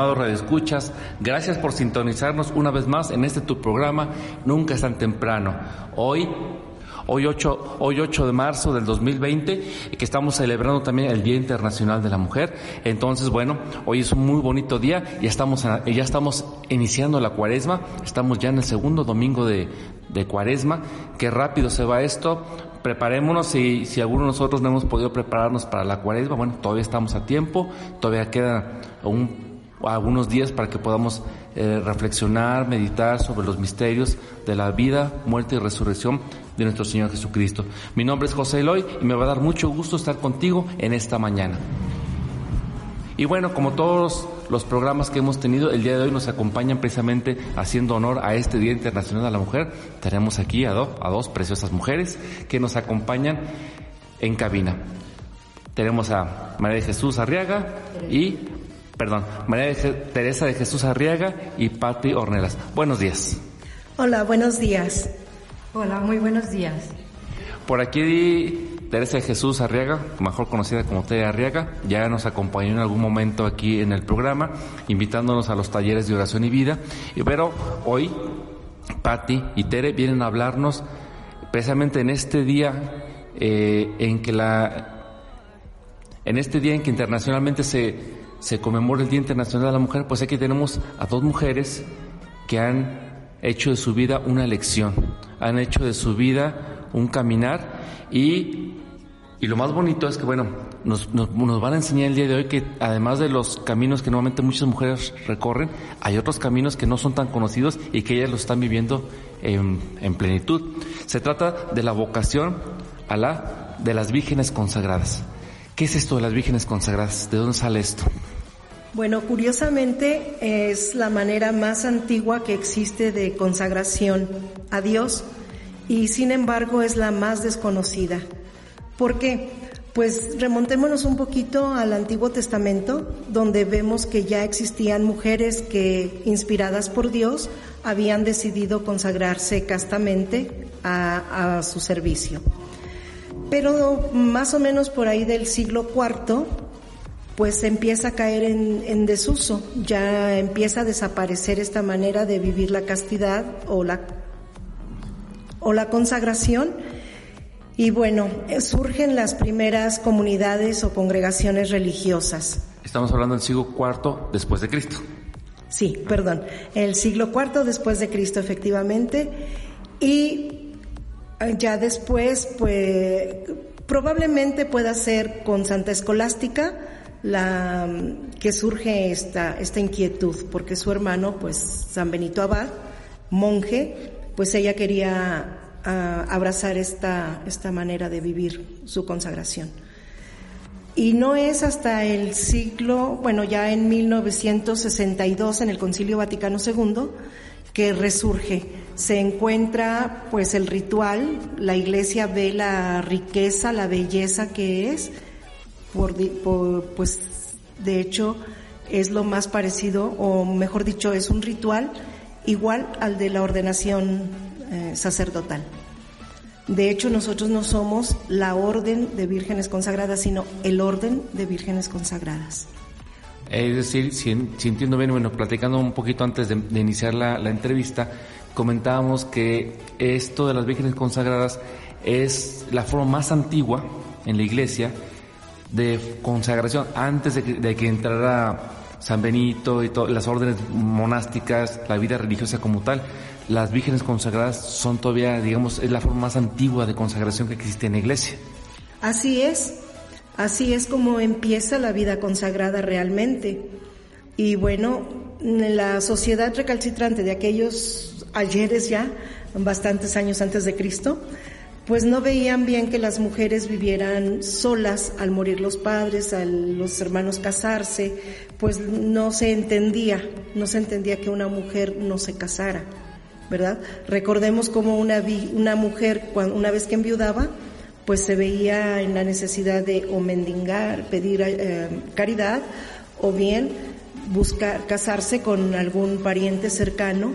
Estimados radioescuchas. Gracias por sintonizarnos una vez más en este tu programa Nunca es tan temprano. Hoy Hoy 8, hoy 8 de marzo del 2020, que estamos celebrando también el Día Internacional de la Mujer. Entonces, bueno, hoy es un muy bonito día, ya estamos, ya estamos iniciando la cuaresma, estamos ya en el segundo domingo de, de cuaresma. Qué rápido se va esto, preparémonos si, si alguno de nosotros no hemos podido prepararnos para la cuaresma, bueno, todavía estamos a tiempo, todavía quedan algunos días para que podamos eh, reflexionar, meditar sobre los misterios de la vida, muerte y resurrección de nuestro Señor Jesucristo. Mi nombre es José Eloy y me va a dar mucho gusto estar contigo en esta mañana. Y bueno, como todos los programas que hemos tenido, el día de hoy nos acompañan precisamente haciendo honor a este Día Internacional de la Mujer. Tenemos aquí a, a dos preciosas mujeres que nos acompañan en cabina. Tenemos a María de Jesús Arriaga y, perdón, María de Teresa de Jesús Arriaga y Patti Ornelas. Buenos días. Hola, buenos días. Hola, muy buenos días. Por aquí Teresa de Jesús Arriaga, mejor conocida como Tere Arriaga, ya nos acompañó en algún momento aquí en el programa, invitándonos a los talleres de oración y vida. Pero hoy, Patti y Tere vienen a hablarnos precisamente en este día eh, en que la en este día en que internacionalmente se, se conmemora el Día Internacional de la Mujer, pues aquí tenemos a dos mujeres que han hecho de su vida una elección, han hecho de su vida un caminar y y lo más bonito es que, bueno, nos, nos, van a enseñar el día de hoy que además de los caminos que normalmente muchas mujeres recorren, hay otros caminos que no son tan conocidos y que ellas lo están viviendo en, en plenitud. Se trata de la vocación a la de las vírgenes consagradas. ¿Qué es esto de las vírgenes consagradas? ¿De dónde sale esto? Bueno, curiosamente es la manera más antigua que existe de consagración a Dios y sin embargo es la más desconocida. ¿Por qué? Pues remontémonos un poquito al Antiguo Testamento, donde vemos que ya existían mujeres que, inspiradas por Dios, habían decidido consagrarse castamente a, su servicio. Pero más o menos por ahí del siglo IV, pues empieza a caer en, en, desuso, ya empieza a desaparecer esta manera de vivir la castidad o la, o la consagración y bueno, surgen las primeras comunidades o congregaciones religiosas. Estamos hablando del siglo IV después de Cristo. Sí, perdón, el siglo IV después de Cristo efectivamente. Y ya después, pues probablemente pueda ser con Santa Escolástica la que surge esta, esta inquietud, porque su hermano, pues San Benito Abad, monje, pues ella quería a abrazar esta, esta manera de vivir su consagración. Y no es hasta el siglo, bueno, ya en 1962, en el Concilio Vaticano II, que resurge. Se encuentra pues el ritual, la iglesia ve la riqueza, la belleza que es, por, pues de hecho es lo más parecido, o mejor dicho, es un ritual igual al de la ordenación eh, sacerdotal. De hecho, nosotros no somos la orden de vírgenes consagradas, sino el orden de vírgenes consagradas. Es decir, si, entiendo bien, bueno, platicando un poquito antes de, iniciar la, entrevista, comentábamos que esto de las vírgenes consagradas es la forma más antigua en la iglesia de consagración antes de que, de que entrara San Benito y todas las órdenes monásticas, la vida religiosa como tal las vírgenes consagradas son todavía, digamos, es la forma más antigua de consagración que existe en la iglesia. Así es, así es como empieza la vida consagrada realmente. Y bueno, la sociedad recalcitrante de aquellos ayeres ya, bastantes años antes de Cristo, pues no veían bien que las mujeres vivieran solas al morir los padres, a los hermanos casarse, pues no se entendía, no se entendía que una mujer no se casara. ¿verdad? Recordemos como una, una mujer, una vez que enviudaba, pues se veía en la necesidad de o mendigar, pedir eh, caridad, o bien buscar casarse con algún pariente cercano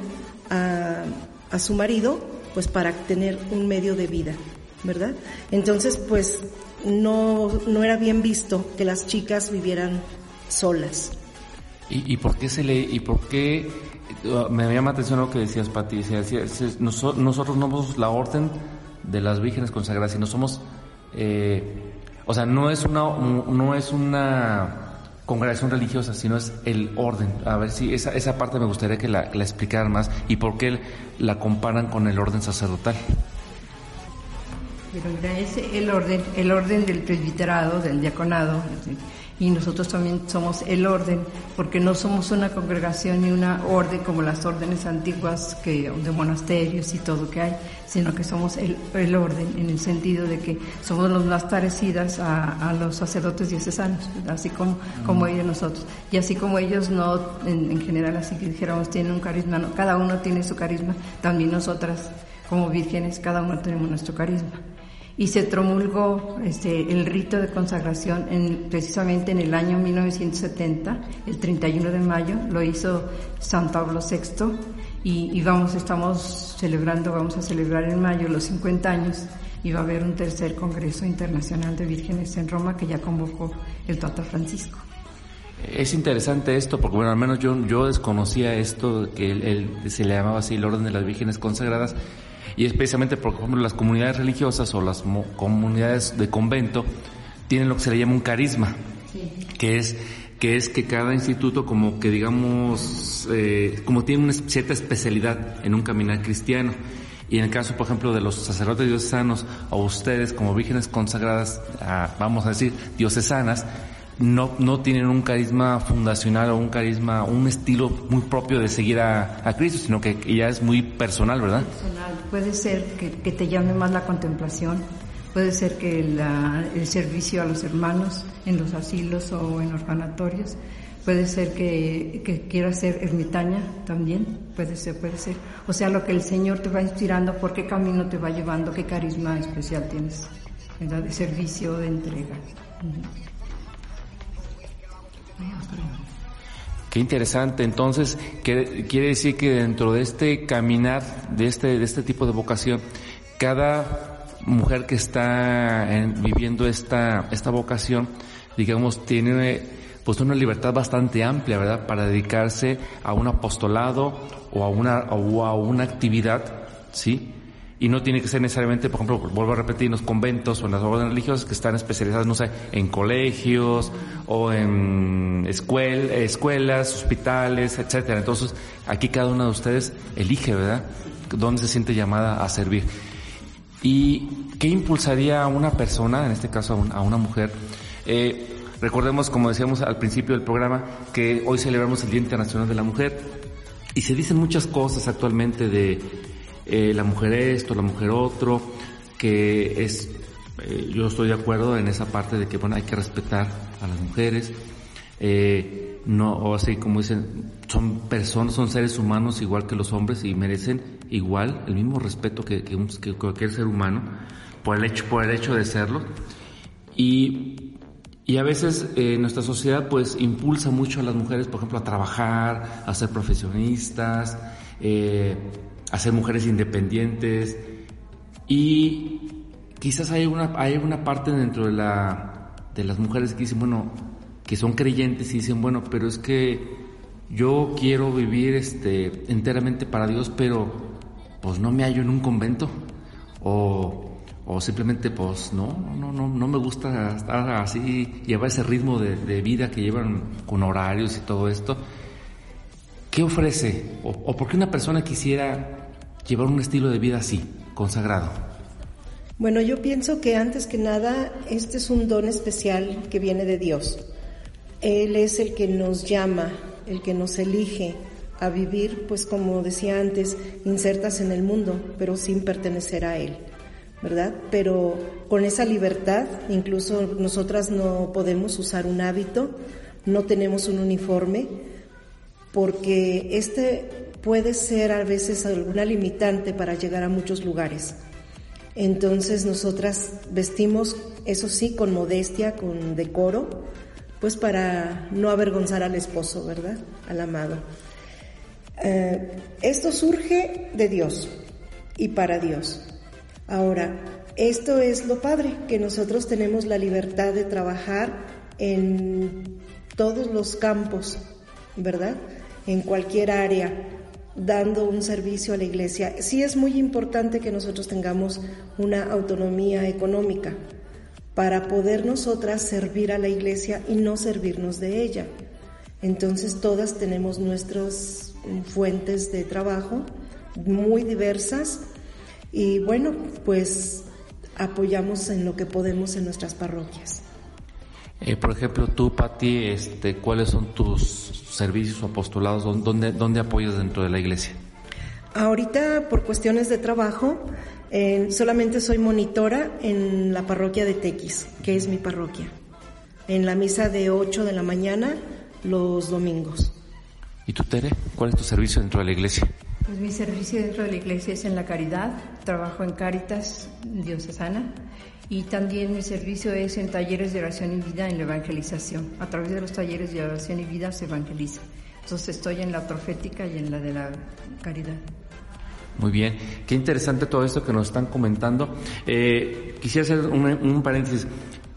a, a su marido, pues para tener un medio de vida, ¿verdad? Entonces, pues no, no era bien visto que las chicas vivieran solas. ¿Y, por qué se le, y por qué, uh, me llama atención lo que decías, Pati, nosotros no somos la orden de las vírgenes consagradas, sino somos, eh, o sea, no es una, no es una congregación religiosa, sino es el orden. A ver si esa, esa parte me gustaría que la, la explicaran más y por qué la comparan con el orden sacerdotal. Pero es el orden, el orden del presbiterado, del diaconado, y nosotros también somos el orden, porque no somos una congregación ni una orden como las órdenes antiguas que, de monasterios y todo que hay, sino que somos el, el orden en el sentido de que somos los más parecidas a, a los sacerdotes diocesanos, así como, como ellos nosotros. Y así como ellos no, en, en general, así que dijéramos, tienen un carisma, no, cada uno tiene su carisma, también nosotras como vírgenes, cada uno tenemos nuestro carisma y se promulgó este, el rito de consagración en, precisamente en el año 1970, el 31 de mayo, lo hizo San Pablo VI y, vamos, estamos celebrando, vamos a celebrar en mayo los 50 años y va a haber un tercer Congreso Internacional de Vírgenes en Roma que ya convocó el Papa Francisco. Es interesante esto, porque bueno, al menos yo, yo desconocía esto, que se le llamaba así el orden de las vírgenes consagradas, y especialmente porque, por ejemplo, las comunidades religiosas o las comunidades de convento tienen lo que se le llama un carisma, que es que es que cada instituto como que digamos eh, como tiene una cierta especialidad en un caminar cristiano. Y en el caso por ejemplo de los sacerdotes diocesanos o ustedes como vírgenes consagradas vamos a decir diocesanas no, no tienen un carisma fundacional o un carisma, un estilo muy propio de seguir a, a Cristo, sino que ya es muy personal, ¿verdad? Personal. Puede ser que, que te llame más la contemplación, puede ser que la, el servicio a los hermanos en los asilos o en orfanatorios, puede ser que, que quieras ser ermitaña también, puede ser, puede ser. O sea, lo que el Señor te va inspirando, por qué camino te va llevando, qué carisma especial tienes, ¿verdad? De servicio, de entrega. Qué interesante. Entonces, quiere decir que dentro de este caminar, de este, de este tipo de vocación, cada mujer que está viviendo esta, esta vocación, digamos, tiene pues una libertad bastante amplia, ¿verdad? Para dedicarse a un apostolado o a una, o a una actividad, ¿sí? Y no tiene que ser necesariamente, por ejemplo, vuelvo a repetir, en los conventos o en las órdenes religiosas que están especializadas, no sé, en colegios o en escuelas, hospitales, etcétera. Entonces, aquí cada una de ustedes elige, ¿verdad?, dónde se siente llamada a servir. ¿Y qué impulsaría a una persona, en este caso a, una mujer? Eh, recordemos, como decíamos al principio del programa, que hoy celebramos el Día Internacional de la Mujer y se dicen muchas cosas actualmente de eh, la mujer esto, la mujer otro, que es, eh, yo estoy de acuerdo en esa parte de que, bueno, hay que respetar a las mujeres, eh, no, o así como dicen, son personas, son seres humanos igual que los hombres y merecen igual el mismo respeto que, que, cualquier ser humano por el hecho, por el hecho de serlo. Y, y a veces nuestra sociedad pues impulsa mucho a las mujeres, por ejemplo, a trabajar, a ser profesionistas, eh, a ser mujeres independientes y quizás hay una, hay una parte dentro de, la, de las mujeres que dicen, bueno, que son creyentes y dicen, bueno, pero es que yo quiero vivir este, enteramente para Dios, pero pues no me hallo en un convento o, o simplemente pues no, no, no, no me gusta estar así, llevar ese ritmo de, de vida que llevan con horarios y todo esto. ¿Qué ofrece? O, ¿O por qué una persona quisiera llevar un estilo de vida así, consagrado? Bueno, yo pienso que antes que nada, este es un don especial que viene de Dios. Él es el que nos llama, el que nos elige a vivir, pues como decía antes, insertas en el mundo, pero sin pertenecer a Él, ¿verdad? Pero con esa libertad, incluso nosotras no podemos usar un hábito, no tenemos un uniforme, porque este puede ser a veces alguna limitante para llegar a muchos lugares. Entonces nosotras vestimos, eso sí, con modestia, con decoro, pues para no avergonzar al esposo, ¿verdad? Al amado. Eh, esto surge de Dios y para Dios. Ahora, esto es lo padre, que nosotros tenemos la libertad de trabajar en todos los campos ¿verdad? En cualquier área, dando un servicio a la iglesia. Sí es muy importante que nosotros tengamos una autonomía económica para poder nosotras servir a la iglesia y no servirnos de ella. Entonces todas tenemos nuestras fuentes de trabajo muy diversas y bueno, pues apoyamos en lo que podemos en nuestras parroquias. Eh, por ejemplo, tú, Pati, este, ¿cuáles son tus servicios o apostolados? ¿Dónde, ¿Dónde apoyas dentro de la iglesia? Ahorita, por cuestiones de trabajo, solamente soy monitora en la parroquia de Tequis, que es mi parroquia, en la misa de 8 de la mañana los domingos. ¿Y tú, Tere? ¿Cuál es tu servicio dentro de la iglesia? Pues mi servicio dentro de la iglesia es en la caridad, trabajo en Cáritas Diocesana y también mi servicio es en talleres de oración y vida en la evangelización. A través de los talleres de oración y vida se evangeliza. Entonces estoy en la profética y en la de la caridad. Muy bien, qué interesante todo esto que nos están comentando. Eh, quisiera hacer un, paréntesis.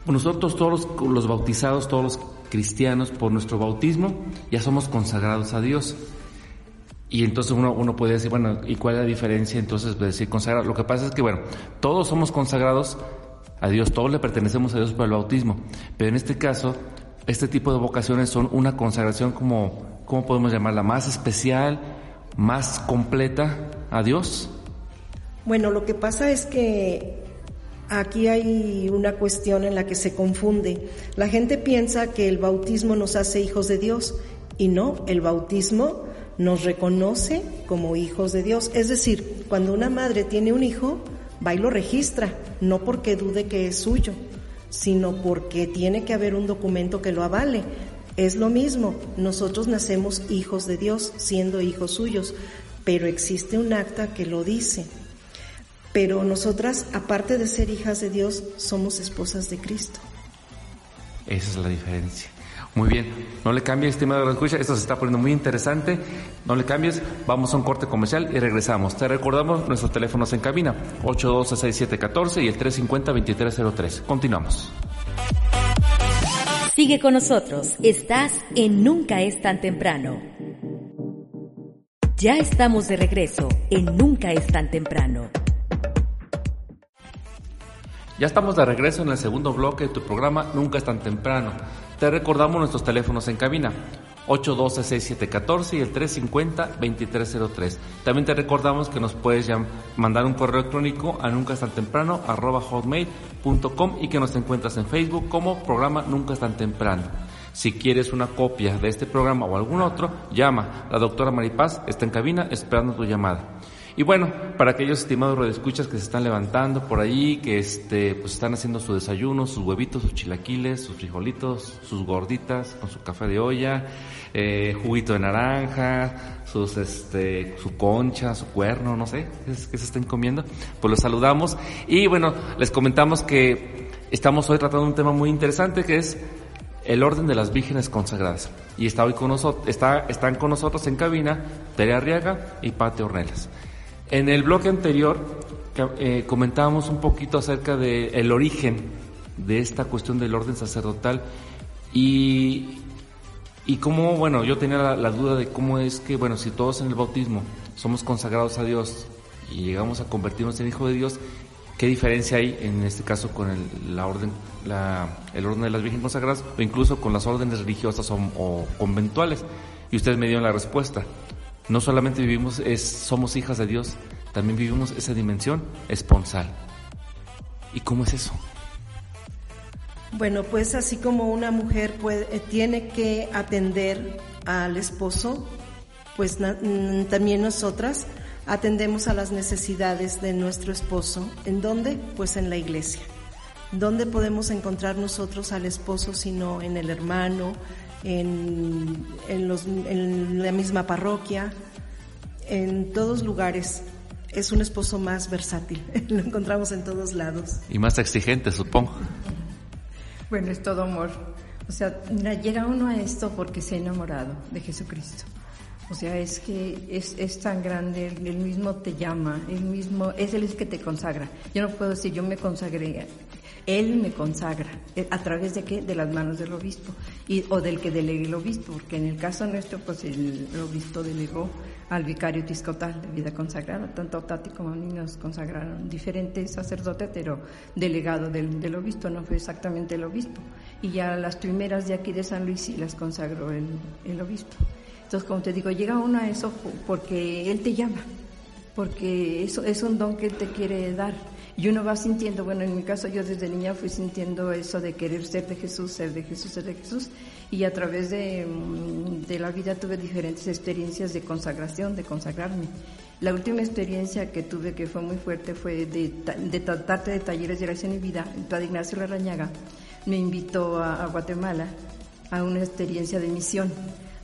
Nosotros todos los bautizados, todos los cristianos, por nuestro bautismo, ya somos consagrados a Dios. Y entonces uno, uno puede decir, bueno, ¿y cuál es la diferencia entonces de decir consagrado? Lo que pasa es que, bueno, todos somos consagrados a Dios, todos le pertenecemos a Dios por el bautismo, pero en este caso, este tipo de vocaciones son una consagración como, ¿cómo podemos llamarla? Más especial, más completa a Dios. Bueno, lo que pasa es que aquí hay una cuestión en la que se confunde. La gente piensa que el bautismo nos hace hijos de Dios y no, el bautismo nos reconoce como hijos de Dios. Es decir, cuando una madre tiene un hijo, va y lo registra, no porque dude que es suyo, sino porque tiene que haber un documento que lo avale. Es lo mismo, nosotros nacemos hijos de Dios, siendo hijos suyos, pero existe un acta que lo dice. Pero nosotras, aparte de ser hijas de Dios, somos esposas de Cristo. Esa es la diferencia. Muy bien, no le cambies, estimado escucha, esto se está poniendo muy interesante. No le cambies, vamos a un corte comercial y regresamos. Te recordamos nuestros teléfonos en cabina, 812-6714 y el 350-2303. Continuamos. Sigue con nosotros, estás en Nunca es tan temprano. Ya estamos de regreso en Nunca es tan temprano. Ya estamos de regreso en el segundo bloque de tu programa Nunca es tan temprano. Te recordamos nuestros teléfonos en cabina. 812-6714 y el 350-2303. También te recordamos que nos puedes mandar un correo electrónico a nunca tan temprano hotmail.com y que nos encuentras en Facebook como programa Nunca es tan temprano. Si quieres una copia de este programa o algún otro, llama. La doctora Maripaz está en cabina esperando tu llamada. Y bueno, para aquellos estimados radioescuchas que se están levantando por ahí, que este, pues están haciendo su desayuno, sus huevitos, sus chilaquiles, sus frijolitos, sus gorditas con su café de olla, eh, juguito de naranja, sus, este, su concha, su cuerno, no sé, qué se estén comiendo, pues los saludamos. Y bueno, les comentamos que estamos hoy tratando un tema muy interesante que es el orden de las vírgenes consagradas. Y está hoy con nosotros, está, están con nosotros en cabina Tere Arriaga y Pate Ornelas. En el bloque anterior eh, comentábamos un poquito acerca del el origen de esta cuestión del orden sacerdotal y, y cómo, bueno, yo tenía la, duda de cómo es que, bueno, si todos en el bautismo somos consagrados a Dios y llegamos a convertirnos en hijo de Dios, ¿qué diferencia hay en este caso con el, la orden, la, el orden de las vírgenes consagradas o incluso con las órdenes religiosas o, o conventuales? Y ustedes me dieron la respuesta. No solamente vivimos, es, somos hijas de Dios, también vivimos esa dimensión esponsal. ¿Y cómo es eso? Bueno, pues así como una mujer eh, tiene que atender al esposo, pues mm, también nosotras atendemos a las necesidades de nuestro esposo. ¿En dónde? Pues en la iglesia. ¿Dónde podemos encontrar nosotros al esposo sino en el hermano, en, en, la misma parroquia, en todos lugares. Es un esposo más versátil, lo encontramos en todos lados. Y más exigente, supongo. Bueno, es todo amor. O sea, llega uno a esto porque se ha enamorado de Jesucristo. O sea, es que es, es, tan grande, él mismo te llama, él mismo, es él el que te consagra. Yo no puedo decir, yo me consagré Él me consagra. Eh, ¿A través de qué? De las manos del obispo. Y, o del que delegue el obispo, porque en el caso nuestro, pues el, obispo delegó al vicario episcopal de vida consagrada. Tanto Tati como a mí nos consagraron diferentes sacerdotes, pero delegado del, obispo, no fue exactamente el obispo. Y ya las primeras de aquí de San Luis sí las consagró el, el obispo. Entonces, como te digo, llega uno a eso porque Él te llama, porque eso es un don que te quiere dar. Y uno va sintiendo, bueno, en mi caso yo desde niña fui sintiendo eso de querer ser de Jesús, ser de Jesús, ser de Jesús. Y a través de, mm, de la vida tuve diferentes experiencias de consagración, de consagrarme. La última experiencia que tuve que fue muy fuerte fue de, de tratarte de talleres de oración y vida. El padre Ignacio Larrañaga me invitó a, a Guatemala a una experiencia de misión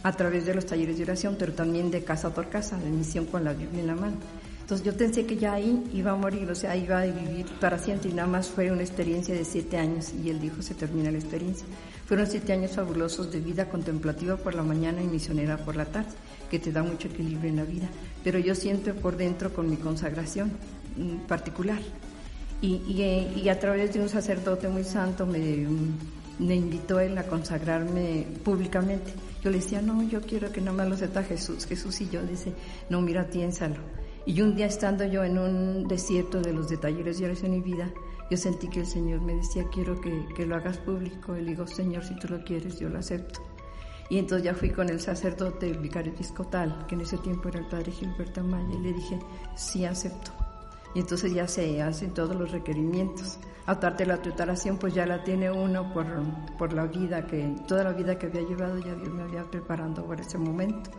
a través de los talleres de oración, pero también de casa por casa, de misión con la Biblia en la mano. Entonces yo pensé que ya ahí iba a morir, o sea, iba a vivir para siempre y nada más fue una experiencia de siete años y él dijo se termina la experiencia. Fueron siete años fabulosos de vida contemplativa por la mañana y misionera por la tarde, que te da mucho equilibrio en la vida. Pero yo siento por dentro con mi consagración mm, particular. Y, y, a través de un sacerdote muy santo me, me invitó él a consagrarme públicamente. Yo le decía, no, yo quiero que no me lo sepa Jesús. Jesús y yo dice, no, mira, piénsalo. Y un día estando yo en un desierto de los de talleres de oración y vida, yo sentí que el Señor me decía, quiero que, que lo hagas público. Y le digo, Señor, si tú lo quieres, yo lo acepto. Y entonces ya fui con el sacerdote, el vicario episcopal, que en ese tiempo era el padre Gilberto Amaya, y le dije, sí, acepto. Y entonces ya se hacen todos los requerimientos. Aparte la tutelación pues ya la tiene uno por, por la vida que, toda la vida que había llevado ya Dios me había preparando por ese momento.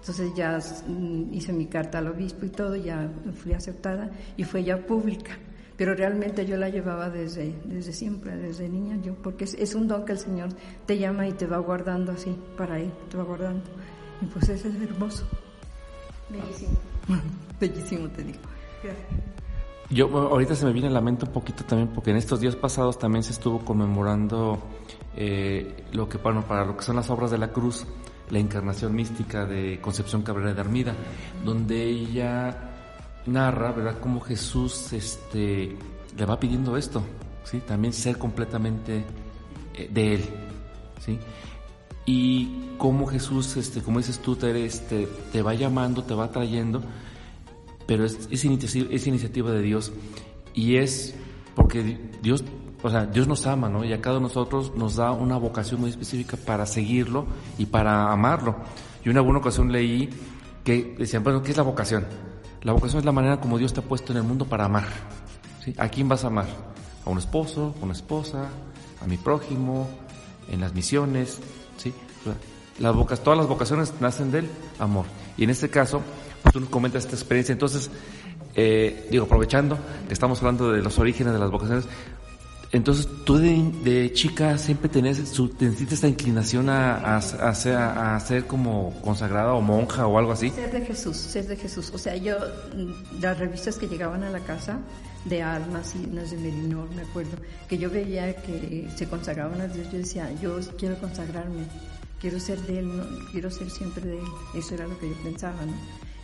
Entonces ya mm, hice mi carta al obispo y todo, ya fui aceptada y fue ya pública. Pero realmente yo la llevaba desde, desde siempre, desde niña, yo, porque es, es un don que el Señor te llama y te va guardando así, para Él, te va guardando. Y pues eso es hermoso. Bellísimo. Bellísimo, te digo. Gracias. Yo ahorita se me viene a la mente un poquito también porque en estos días pasados también se estuvo conmemorando eh, lo que bueno, para lo que son las obras de la cruz, la encarnación mística de Concepción Cabrera de Armida, donde ella narra, ¿verdad?, cómo Jesús este, le va pidiendo esto, ¿sí? También ser completamente eh, de Él, ¿sí? Y cómo Jesús, este, como dices tú, te, este, te va llamando, te va trayendo pero es, es, es iniciativa de Dios y es porque Dios, o sea, Dios nos ama, ¿no? Y a cada uno de nosotros nos da una vocación muy específica para seguirlo y para amarlo. Yo en alguna ocasión leí que decían, bueno, ¿qué es la vocación? La vocación es la manera como Dios te ha puesto en el mundo para amar. ¿A quién vas a amar? A un esposo, a una esposa, a mi prójimo, en las misiones, ¿sí? Todas las vocaciones nacen del amor. Y en este caso, tú nos comentas esta experiencia. Entonces, eh, digo, aprovechando estamos hablando de los orígenes de las vocaciones, entonces tú de, chica siempre tenés, esta inclinación a, a, a, ser, como consagrada o monja o algo así. Ser de Jesús, ser de Jesús. O sea, yo, las revistas que llegaban a la casa de almas y unas de Merinor, me acuerdo, que yo veía que se consagraban a Dios, yo decía, yo quiero consagrarme, quiero ser de Él, ¿no? quiero ser siempre de Él. Eso era lo que yo pensaba, ¿no?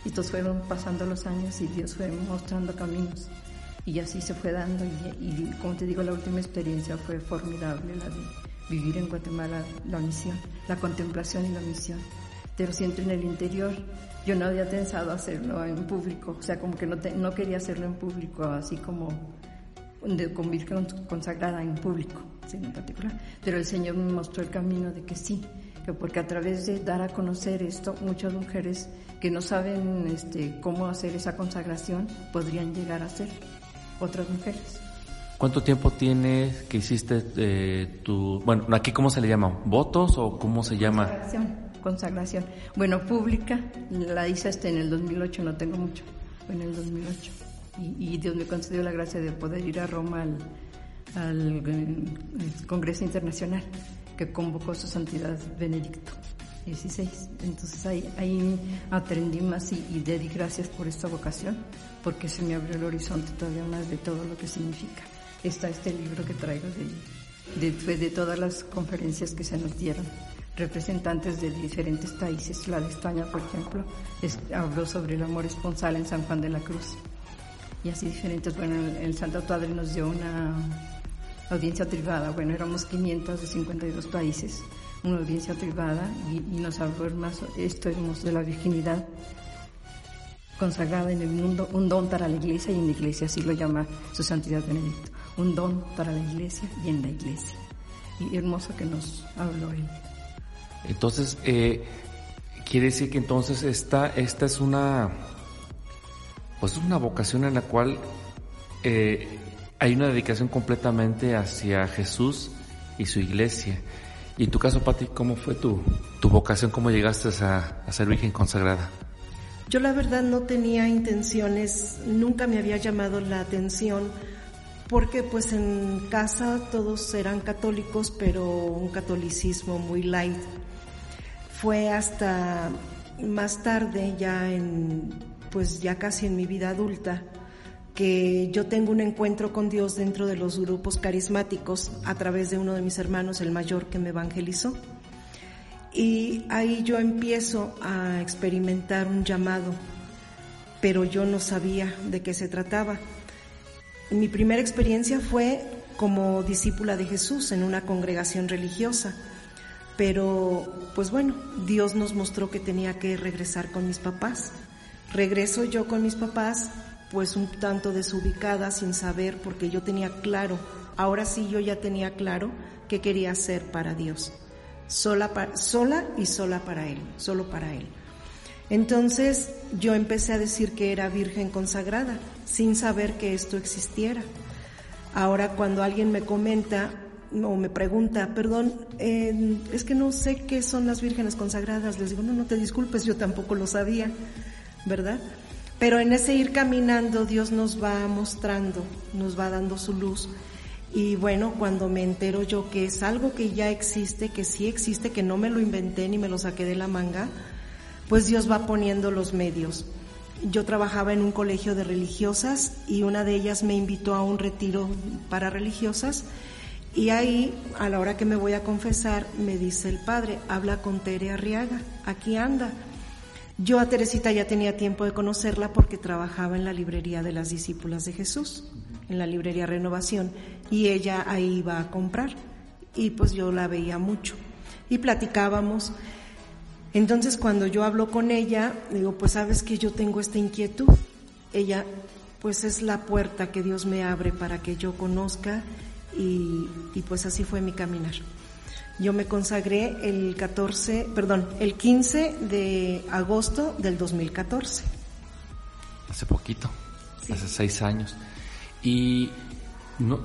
Y entonces fueron pasando los años y Dios fue mostrando caminos. Y así se fue dando. Y, como te digo, la última experiencia fue formidable, la de vivir en Guatemala la misión, la contemplación y la misión. Pero siento en el interior. Yo no había pensado hacerlo en público, o sea, como que no, no quería hacerlo en público, así como de convivir consagrada en público, en particular. Pero el Señor me mostró el camino de que sí, que porque a través de dar a conocer esto, muchas mujeres que no saben este, cómo hacer esa consagración podrían llegar a ser otras mujeres. ¿Cuánto tiempo tiene que hiciste eh, tu, bueno, aquí cómo se le llama, votos o cómo se llama? Consagración, consagración. Bueno, pública, la hice hasta en el 2008, no tengo mucho, fue en el 2008. Y, y Dios me concedió la gracia de poder ir a Roma al, al, al Congreso Internacional que convocó su santidad Benedicto. 16. Entonces ahí, ahí aprendí más y, y le di gracias por esta vocación, porque se me abrió el horizonte todavía más de todo lo que significa. Está este libro que traigo de, de, de todas las conferencias que se nos dieron representantes de diferentes países. La de España, por ejemplo, habló sobre el amor esponsal en San Juan de la Cruz. Y así diferentes. Bueno, el, el Santo Padre nos dio una, audiencia privada. Bueno, éramos 500 de 52 países, una audiencia privada y, nos habló más esto de la virginidad consagrada en el mundo, un don para la iglesia y en la iglesia, así lo llama su santidad Benedicto, un don para la iglesia y en la iglesia. Y hermoso que nos habló él. Entonces, eh, quiere decir que entonces esta, esta es una, pues una vocación en la cual eh, hay una dedicación completamente hacia Jesús y su iglesia. Y en tu caso, Pati, ¿cómo fue tu, tu vocación? ¿Cómo llegaste a, a ser virgen consagrada? Yo la verdad no tenía intenciones, nunca me había llamado la atención, porque pues en casa todos eran católicos, pero un catolicismo muy light. Fue hasta más tarde, ya en, pues ya casi en mi vida adulta, que yo tengo un encuentro con Dios dentro de los grupos carismáticos a través de uno de mis hermanos, el mayor, que me evangelizó. Y ahí yo empiezo a experimentar un llamado, pero yo no sabía de qué se trataba. Mi primera experiencia fue como discípula de Jesús en una congregación religiosa, pero pues bueno, Dios nos mostró que tenía que regresar con mis papás. Regreso yo con mis papás, pues un tanto desubicada, sin saber, porque yo tenía claro, ahora sí yo ya tenía claro qué quería hacer para Dios sola, sola y sola para Él, solo para Él. Entonces yo empecé a decir que era virgen consagrada, sin saber que esto existiera. Ahora cuando alguien me comenta o me pregunta, perdón, es que no sé qué son las vírgenes consagradas, les digo, no, no te disculpes, yo tampoco lo sabía, ¿verdad? Pero en ese ir caminando Dios nos va mostrando, nos va dando su luz y bueno, cuando me entero yo que es algo que ya existe, que sí existe, que no me lo inventé ni me lo saqué de la manga, pues Dios va poniendo los medios. Yo trabajaba en un colegio de religiosas y una de ellas me invitó a un retiro para religiosas y ahí, a la hora que me voy a confesar, me dice el padre, habla con Tere Arriaga, aquí anda. Yo a Teresita ya tenía tiempo de conocerla porque trabajaba en la librería de las discípulas de Jesús, en la librería Renovación, y ella ahí iba a comprar. Y pues yo la veía mucho. Y platicábamos. Entonces cuando yo hablo con ella, digo, pues sabes que yo tengo esta inquietud. Ella, pues es la puerta que Dios me abre para que yo conozca y, y pues así fue mi caminar. Yo me consagré el 14, perdón, el 15 de agosto del 2014. Hace poquito, hace seis años. Y no,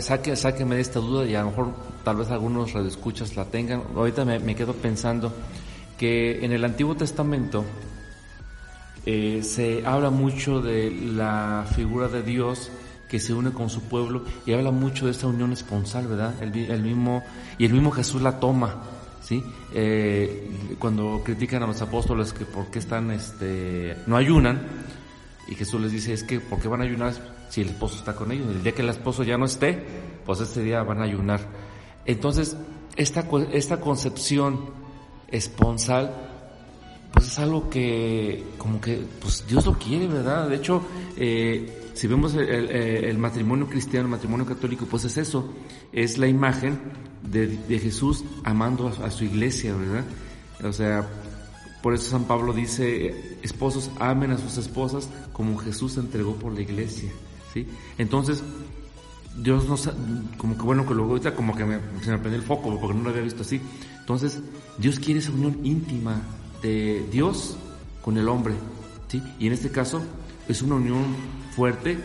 saque, sáqueme de esta duda y a lo mejor tal vez algunos radioescuchas la tengan. Ahorita me, quedo pensando que en el Antiguo Testamento eh, se habla mucho de la figura de Dios que se une con su pueblo y habla mucho de esta unión esponsal, ¿verdad? El, mismo, y el mismo Jesús la toma, ¿sí? Eh, cuando critican a los apóstoles que por qué están, este, no ayunan, y Jesús les dice, es que, ¿por qué van a ayunar si el esposo está con ellos? El día que el esposo ya no esté, pues ese día van a ayunar. Entonces, esta, esta concepción esponsal pues es algo que como que pues Dios lo quiere, ¿verdad? De hecho, eh, si vemos el, matrimonio cristiano, el matrimonio católico, pues es eso, es la imagen de, Jesús amando a, su iglesia, ¿verdad? O sea, por eso San Pablo dice, esposos amen a sus esposas como Jesús se entregó por la iglesia, Entonces, Dios nos, como que bueno, que luego ahorita como que me, se me prendió el foco porque no lo había visto así. Entonces, Dios quiere esa unión íntima de Dios con el hombre, ¿sí? Y en este caso es una unión fuerte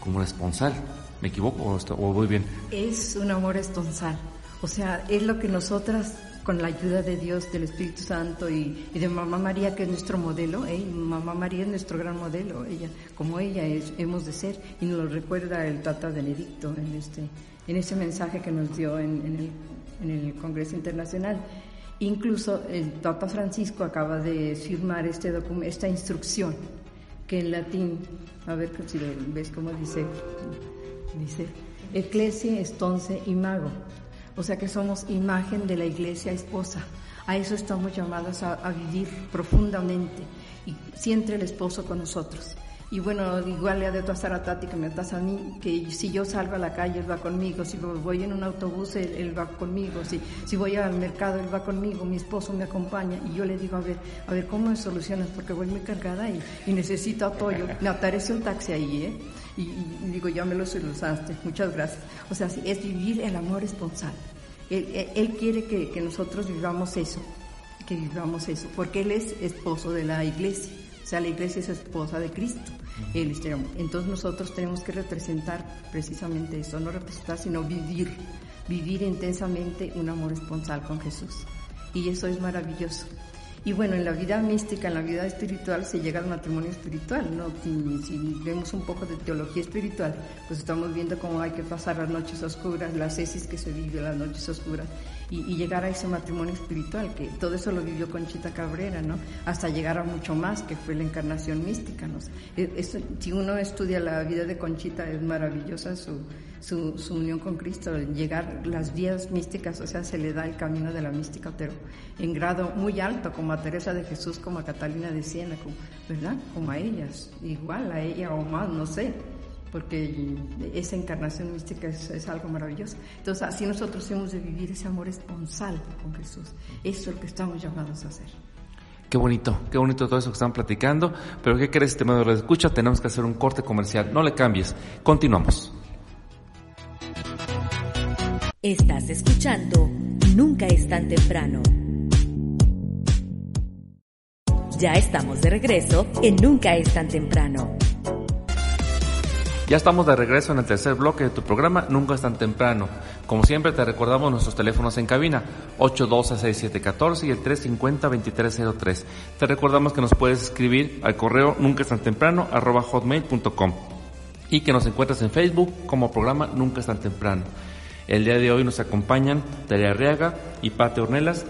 como la esponsal. ¿Me equivoco o, voy bien? Es un amor esponsal. O sea, es lo que nosotras, con la ayuda de Dios, del Espíritu Santo y, de Mamá María, que es nuestro modelo, ¿eh? Mamá María es nuestro gran modelo, ella, como ella es, hemos de ser, y nos lo recuerda el Tata Benedicto en este, en ese mensaje que nos dio en, el, en el Congreso Internacional. Incluso el Papa Francisco acaba de firmar este esta instrucción que en latín, a ver si ves cómo dice, dice, Ecclesia estonce imago, o sea que somos imagen de la iglesia esposa. A eso estamos llamados a, vivir profundamente y siempre el esposo con nosotros. Y bueno, igual le de pasar a Tati que me pasa a mí, que si yo salgo a la calle, él va conmigo, si voy en un autobús, él, va conmigo, si, si voy al mercado, él va conmigo, mi esposo me acompaña y yo le digo, a ver, a ver, ¿cómo me solucionas? Porque voy muy cargada y, y necesito apoyo. Me aparece un taxi ahí, ¿eh? Y, digo, ya me lo solucionaste, muchas gracias. O sea, es vivir el amor esponsal. Él, él quiere que, que nosotros vivamos eso, que vivamos eso, porque Él es esposo de la iglesia. O sea, la iglesia es esposa de Cristo. Entonces nosotros tenemos que representar precisamente eso, no representar, sino vivir, vivir intensamente un amor esponsal con Jesús. Y eso es maravilloso. Y bueno, en la vida mística, en la vida espiritual, se llega al matrimonio espiritual, ¿no? Si, vemos un poco de teología espiritual, pues estamos viendo cómo hay que pasar las noches oscuras, las tesis que se vive las noches oscuras, y, llegar a ese matrimonio espiritual, que todo eso lo vivió Conchita Cabrera, ¿no? Hasta llegar a mucho más, que fue la encarnación mística, ¿no? si uno estudia la vida de Conchita, es maravillosa su, su, su, unión con Cristo, llegar las vías místicas, o sea, se le da el camino de la mística, pero en grado muy alto, como a Teresa de Jesús, como a Catalina de Siena, ¿verdad? Como a ellas, igual a ella o más, no sé porque esa encarnación mística es, algo maravilloso. Entonces, así nosotros hemos de vivir ese amor esponsal con Jesús. Eso es lo que estamos llamados a hacer. Qué bonito, qué bonito todo eso que están platicando. Pero ¿qué crees, este medio de escucha? Tenemos que hacer un corte comercial. No le cambies. Continuamos. Estás escuchando Nunca es tan temprano. Ya estamos de regreso en Nunca es tan temprano. Ya estamos de regreso en el tercer bloque de tu programa Nunca es tan temprano. Como siempre te recordamos nuestros teléfonos en cabina 812-6714 y el 350-2303. Te recordamos que nos puedes escribir al correo nunca es tan temprano hotmail.com y que nos encuentras en Facebook como programa Nunca es tan temprano. El día de hoy nos acompañan Tere Arriaga y Pate Ornelas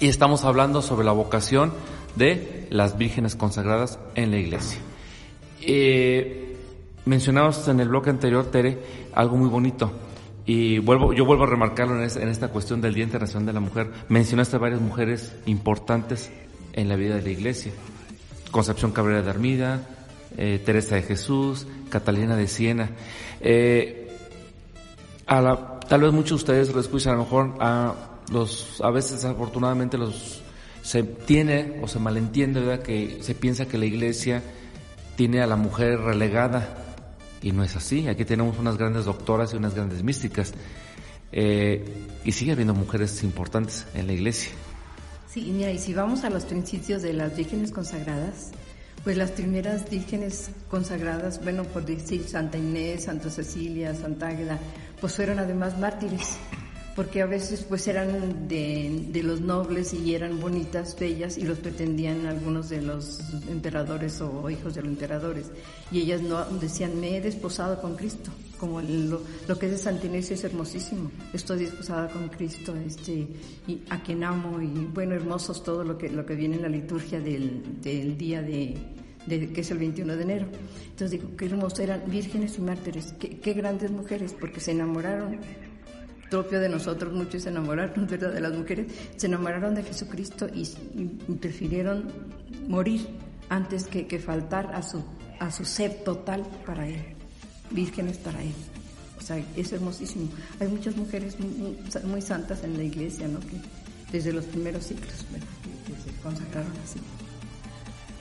y estamos hablando sobre la vocación de las vírgenes consagradas en la iglesia. Eh, mencionabas en el bloque anterior, Tere, algo muy bonito. Y vuelvo, yo vuelvo a remarcarlo en, esta cuestión del Día Internacional de la Mujer. Mencionaste varias mujeres importantes en la vida de la iglesia. Concepción Cabrera de Armida, eh, Teresa de Jesús, Catalina de Siena. Eh, a tal vez muchos de ustedes lo escuchan, a lo mejor a los, a veces afortunadamente los se tiene o se malentiende, ¿verdad? Que se piensa que la iglesia tiene a la mujer relegada y no es así. Aquí tenemos unas grandes doctoras y unas grandes místicas. Eh, y sigue habiendo mujeres importantes en la iglesia. Sí, mira, y si vamos a los principios de las vírgenes consagradas, pues las primeras vírgenes consagradas, bueno, por decir Santa Inés, Santa Cecilia, Santa Águeda, pues fueron además mártires porque a veces pues eran de, de, los nobles y eran bonitas, bellas, y los pretendían algunos de los emperadores o hijos de los emperadores. Y ellas no decían, me he desposado con Cristo, como lo, lo que es de Santa Inés es hermosísimo, estoy desposada con Cristo, este, y a quien amo, y bueno, hermosos todo lo que, lo que viene en la liturgia del, del día de, de, que es el 21 de enero. Entonces digo, qué hermoso, eran vírgenes y mártires, qué grandes mujeres, porque se enamoraron propio de nosotros, muchos enamoraron, ¿verdad?, de las mujeres, se enamoraron de Jesucristo y, prefirieron morir antes que, que, faltar a su, a su ser total para Él, vírgenes para Él. O sea, es hermosísimo. Hay muchas mujeres muy, santas en la iglesia, ¿no?, que desde los primeros siglos, que, se consagraron así.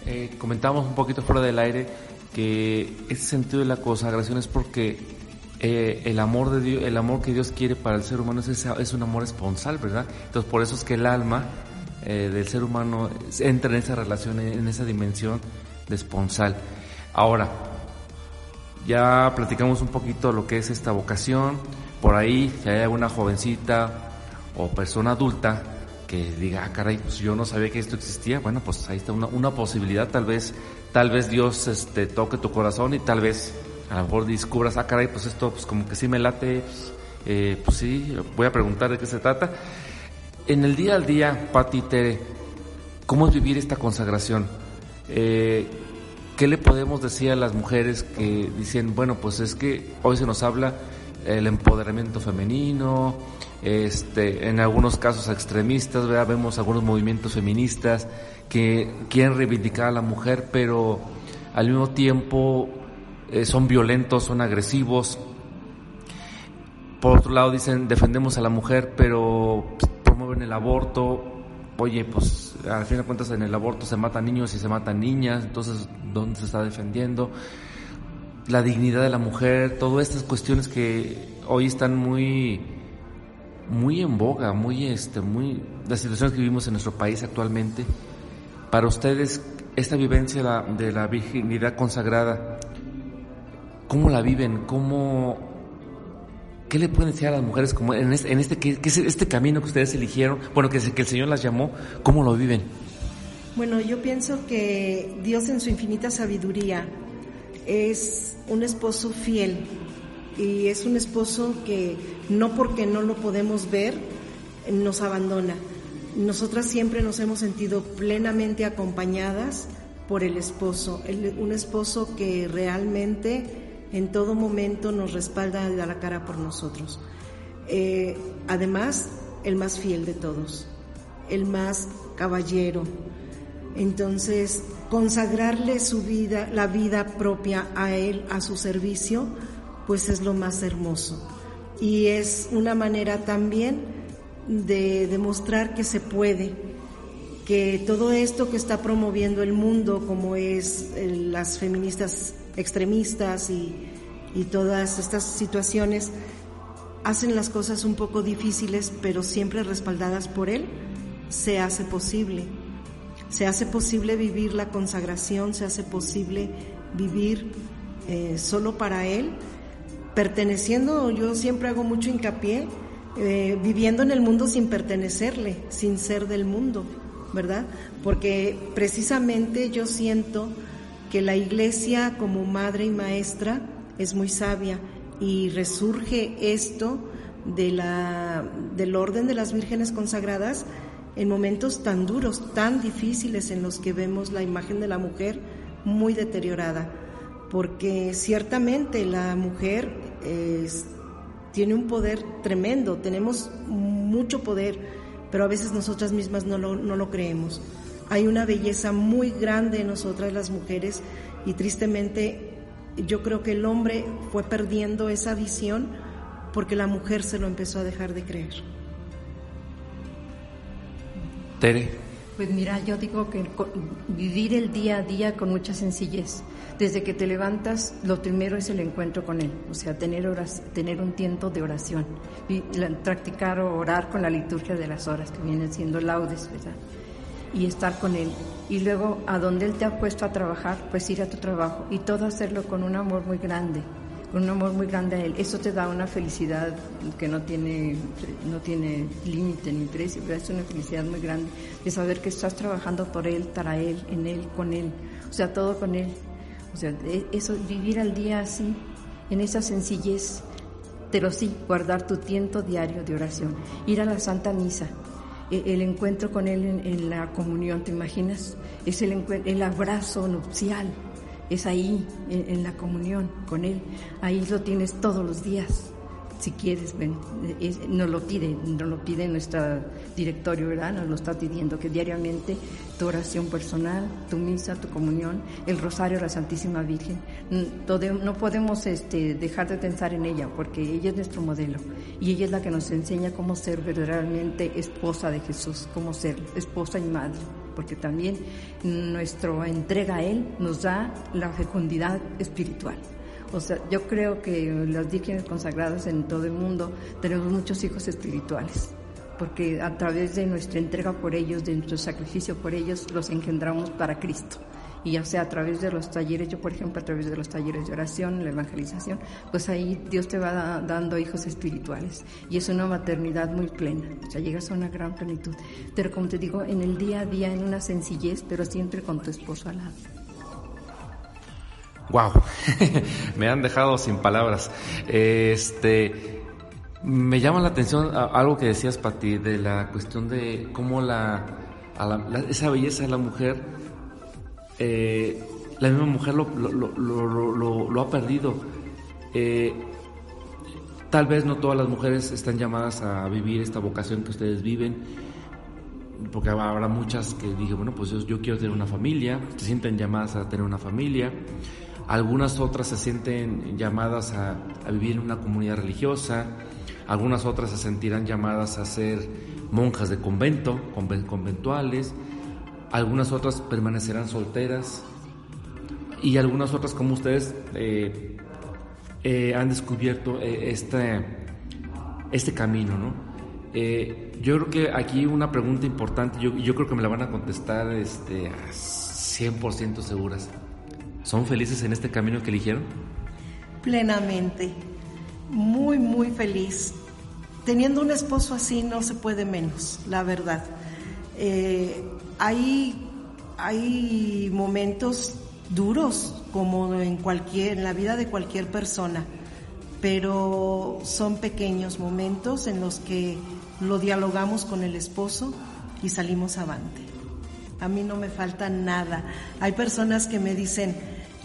Eh, comentamos un poquito fuera del aire que ese sentido de la consagración es porque eh, el amor de Dios, el amor que Dios quiere para el ser humano es, es un amor esponsal, ¿verdad? Entonces por eso es que el alma eh, del ser humano entra en esa relación, en esa dimensión de esponsal. Ahora, ya platicamos un poquito lo que es esta vocación. Por ahí, si hay alguna jovencita o persona adulta que diga, ah, caray, pues yo no sabía que esto existía, bueno, pues ahí está una, una posibilidad, tal vez, tal vez Dios este, toque tu corazón y tal vez a lo mejor descubras, ah, caray, pues esto, pues como que sí me late, pues, eh, pues sí, voy a preguntar de qué se trata. En el día al día, Pati Tere, ¿cómo es vivir esta consagración? Eh, ¿Qué le podemos decir a las mujeres que dicen, bueno, pues es que hoy se nos habla el empoderamiento femenino, este, en algunos casos extremistas, vemos algunos movimientos feministas que quieren reivindicar a la mujer, pero al mismo tiempo eh, son violentos, son agresivos. Por otro lado dicen defendemos a la mujer, pero promueven el aborto. Oye, pues al fin de cuentas en el aborto se matan niños y se matan niñas, entonces ¿dónde se está defendiendo? La dignidad de la mujer, todas estas cuestiones que hoy están muy muy en boga, muy este, muy las situaciones que vivimos en nuestro país actualmente. Para ustedes esta vivencia de la virginidad consagrada, ¿cómo la viven? ¿Cómo qué le pueden decir a las mujeres como en este, en este, que, este camino que ustedes eligieron, bueno, que, que el Señor las llamó, cómo lo viven? Bueno, yo pienso que Dios en su infinita sabiduría es un esposo fiel y es un esposo que no porque no lo podemos ver nos abandona. Nosotras siempre nos hemos sentido plenamente acompañadas por el esposo, un esposo que realmente en todo momento nos respalda a la cara por nosotros. Eh, además, el más fiel de todos, el más caballero. Entonces, consagrarle su vida, la vida propia a él, a su servicio, pues es lo más hermoso. Y es una manera también de demostrar que se puede, que todo esto que está promoviendo el mundo, como es eh, las feministas extremistas y, y todas estas situaciones, hacen las cosas un poco difíciles, pero siempre respaldadas por Él, se hace posible. Se hace posible vivir la consagración, se hace posible vivir eh, solo para Él perteneciendo, yo siempre hago mucho hincapié, eh, viviendo en el mundo sin pertenecerle, sin ser del mundo, ¿verdad? Porque precisamente yo siento que la iglesia como madre y maestra es muy sabia y resurge esto de la, del orden de las vírgenes consagradas en momentos tan duros, tan difíciles en los que vemos la imagen de la mujer muy deteriorada porque ciertamente la mujer tiene un poder tremendo, tenemos mucho poder, pero a veces nosotras mismas no lo, no lo creemos. Hay una belleza muy grande en nosotras las mujeres y tristemente yo creo que el hombre fue perdiendo esa visión porque la mujer se lo empezó a dejar de creer. Tere. Pues mira, yo digo que vivir el día a día con mucha sencillez. Desde que te levantas, lo primero es el encuentro con Él, o sea, tener, tener un tiempo de oración, y practicar o orar con la liturgia de las horas, que vienen siendo laudes, ¿verdad? Y estar con Él. Y luego, a donde Él te ha puesto a trabajar, pues ir a tu trabajo y todo hacerlo con un amor muy grande, un amor muy grande a Él. Eso te da una felicidad que no tiene, no tiene límite ni precio, pero es una felicidad muy grande de saber que estás trabajando por Él, para Él, en Él, con Él, o sea, todo con Él. O sea, e, eso, vivir al día así, en esa sencillez, pero sí, guardar tu tiempo diario de oración, ir a la Santa Misa, el encuentro con Él en, la comunión, ¿te imaginas? Es el, el abrazo nupcial, es ahí, en, la comunión con Él. Ahí lo tienes todos los días. Si quieres, ven, nos lo pide, nos lo pide nuestro directorio, ¿verdad? Nos lo está pidiendo que diariamente tu oración personal, tu misa, tu comunión, el rosario, la Santísima Virgen. No podemos este, dejar de pensar en ella porque ella es nuestro modelo y ella es la que nos enseña cómo ser verdaderamente esposa de Jesús, cómo ser esposa y madre porque también nuestra entrega a Él nos da la fecundidad espiritual. O sea, yo creo que las vírgenes consagradas en todo el mundo tenemos muchos hijos espirituales, porque a través de nuestra entrega por ellos, de nuestro sacrificio por ellos, los engendramos para Cristo y ya sea a través de los talleres, yo por ejemplo a través de los talleres de oración, la evangelización, pues ahí Dios te va dando hijos espirituales y es una maternidad muy plena, o sea, llegas a una gran plenitud. Pero como te digo, en el día a día, en una sencillez, pero siempre con tu esposo al lado. Wow, me han dejado sin palabras. Este, me llama la atención algo que decías, Pati, de la cuestión de cómo la, esa belleza de la mujer eh, la misma mujer lo, ha perdido. Eh, tal vez no todas las mujeres están llamadas a vivir esta vocación que ustedes viven, porque habrá muchas que dije, bueno, pues yo, quiero tener una familia, se sienten llamadas a tener una familia, algunas otras se sienten llamadas a, vivir en una comunidad religiosa, algunas otras se sentirán llamadas a ser monjas de convento, conventuales, algunas otras permanecerán solteras y algunas otras como ustedes eh, eh, han descubierto este, este camino, ¿no? yo creo que aquí una pregunta importante, yo, creo que me la van a contestar este, 100% seguras. ¿Son felices en este camino que eligieron? Plenamente, muy, muy feliz. Teniendo un esposo así no se puede menos, la verdad. Eh, hay, hay momentos duros como en cualquier en la vida de cualquier persona pero son pequeños momentos en los que lo dialogamos con el esposo y salimos avante. A mí no me falta nada. Hay personas que me dicen,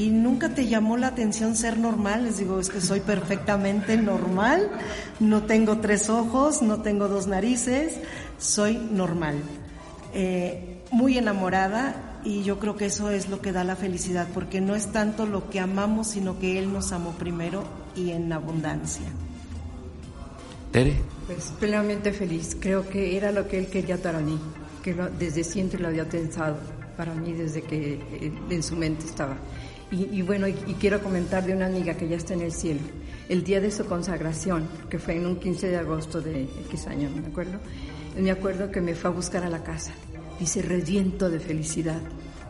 ¿y nunca te llamó la atención ser normal? Les digo, es que soy perfectamente normal, no tengo tres ojos, no tengo dos narices, soy normal. Eh, muy enamorada y yo creo que eso es lo que da la felicidad, porque no es tanto lo que amamos, sino que Él nos amó primero y en abundancia. Tere. Pues plenamente feliz. Creo que era lo que él quería para mí, que desde siempre lo había pensado para mí desde que eh, en su mente estaba. Y, bueno, y, quiero comentar de una amiga que ya está en el cielo. El día de su consagración, que fue en un 15 de agosto de X año, me acuerdo, me acuerdo que me fue a buscar a la casa. Dice, reviento de felicidad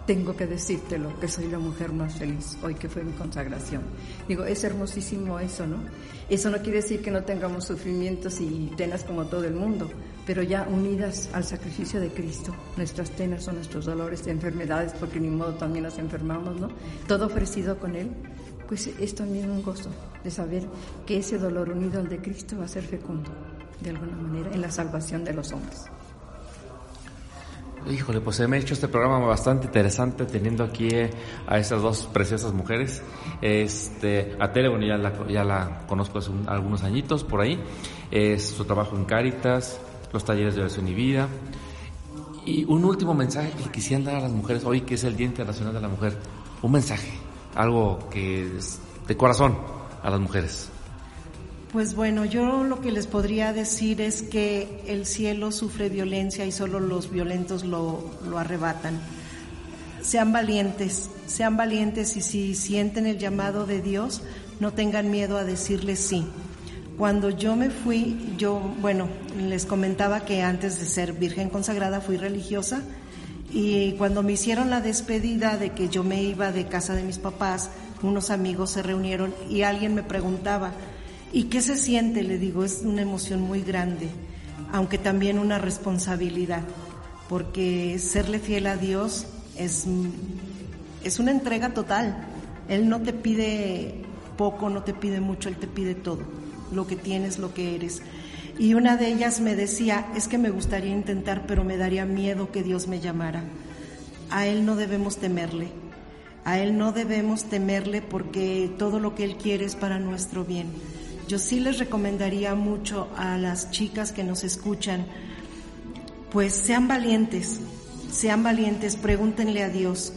tengo que decírtelo, que soy la mujer más feliz hoy que fue mi consagración. Digo, es hermosísimo eso, ¿no? Eso no quiere decir que no tengamos sufrimientos y penas como todo el mundo, pero ya unidas al sacrificio de Cristo, nuestras penas son nuestros dolores, de enfermedades, porque ni modo también nos enfermamos, ¿no? Todo ofrecido con Él, pues es también un gozo de saber que ese dolor unido al de Cristo va a ser fecundo, de alguna manera, en la salvación de los hombres. Híjole, pues se me ha hecho este programa bastante interesante teniendo aquí eh, a estas dos preciosas mujeres. Este, a Tere, bueno, ya la, conozco hace algunos añitos por ahí. Es su trabajo en Cáritas, los talleres de oración y vida. Y un último mensaje que quisieran dar a las mujeres hoy, que es el Día Internacional de la Mujer. Un mensaje, algo que es de corazón a las mujeres. Pues bueno, yo lo que les podría decir es que el cielo sufre violencia y solo los violentos lo, arrebatan. Sean valientes, sean valientes y si sienten el llamado de Dios, no tengan miedo a decirle sí. Cuando yo me fui, yo, bueno, les comentaba que antes de ser virgen consagrada fui religiosa y cuando me hicieron la despedida de que yo me iba de casa de mis papás, unos amigos se reunieron y alguien me preguntaba, ¿Y qué se siente? Le digo, es una emoción muy grande, aunque también una responsabilidad, porque serle fiel a Dios es, es una entrega total. Él no te pide poco, no te pide mucho, Él te pide todo, lo que tienes, lo que eres. Y una de ellas me decía, es que me gustaría intentar, pero me daría miedo que Dios me llamara. A Él no debemos temerle, a Él no debemos temerle porque todo lo que Él quiere es para nuestro bien. Yo sí les recomendaría mucho a las chicas que nos escuchan, pues sean valientes, sean valientes, pregúntenle a Dios.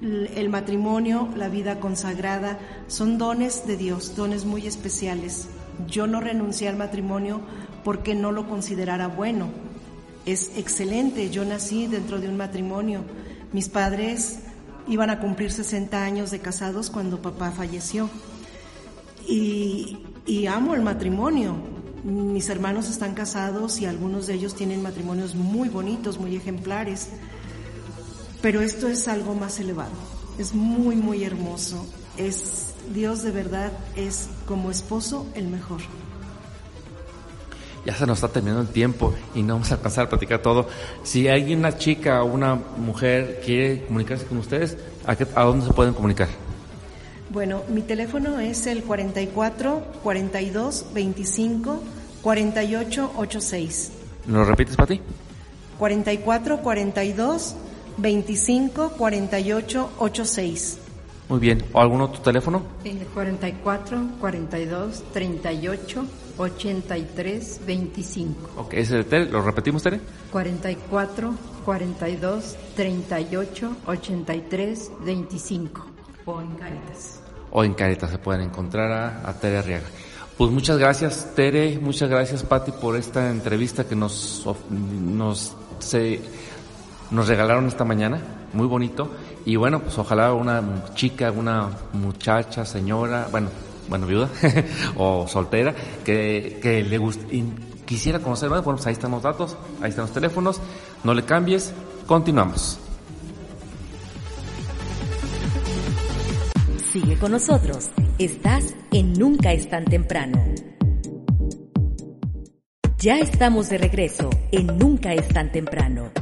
El matrimonio, la vida consagrada, son dones de Dios, dones muy especiales. Yo no renuncié al matrimonio porque no lo considerara bueno. Es excelente, yo nací dentro de un matrimonio. Mis padres iban a cumplir 60 años de casados cuando papá falleció. Y, y amo el matrimonio. Mis hermanos están casados y algunos de ellos tienen matrimonios muy bonitos, muy ejemplares. Pero esto es algo más elevado. Es muy, muy hermoso. Es Dios de verdad es como esposo el mejor. Ya se nos está terminando el tiempo y no vamos a alcanzar a platicar todo. Si alguien, una chica o una mujer quiere comunicarse con ustedes, ¿a, qué, ¿a dónde se pueden comunicar? Bueno, mi teléfono es el 44 42 25 48 86. ¿Lo repites para ti? 44 42 25 48 86. Muy bien. ¿O algún otro teléfono? El 44 42 38 83 25. Ok, ese de Tere, ¿lo repetimos, Tere? 44 42 38 83 25. O en Caritas. O en Caritas se pueden encontrar a, a Tere Arriaga. Pues muchas gracias, Tere, muchas gracias, Patti, por esta entrevista que nos, nos, se, nos regalaron esta mañana. Muy bonito. Y bueno, pues ojalá una chica, una muchacha, señora, bueno, bueno, viuda o soltera, que, que le guste, quisiera conocer más, bueno, pues ahí están los datos, ahí están los teléfonos, no le cambies, continuamos. Sigue con nosotros, estás en Nunca es tan temprano. Ya estamos de regreso en Nunca es tan temprano.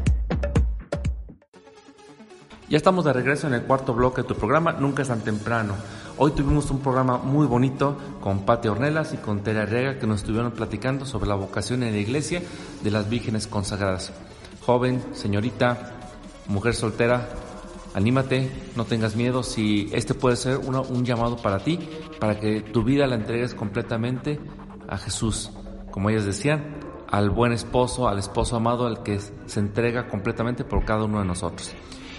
Ya estamos de regreso en el cuarto bloque de tu programa, Nunca es tan temprano. Hoy tuvimos un programa muy bonito con Pati Ornelas y con Tere Arriaga que nos estuvieron platicando sobre la vocación en la iglesia de las vírgenes consagradas. Joven, señorita, mujer soltera, anímate, no tengas miedo. Si este puede ser un llamado para ti, para que tu vida la entregues completamente a Jesús, como ellas decían, al buen esposo, al esposo amado, al que se entrega completamente por cada uno de nosotros.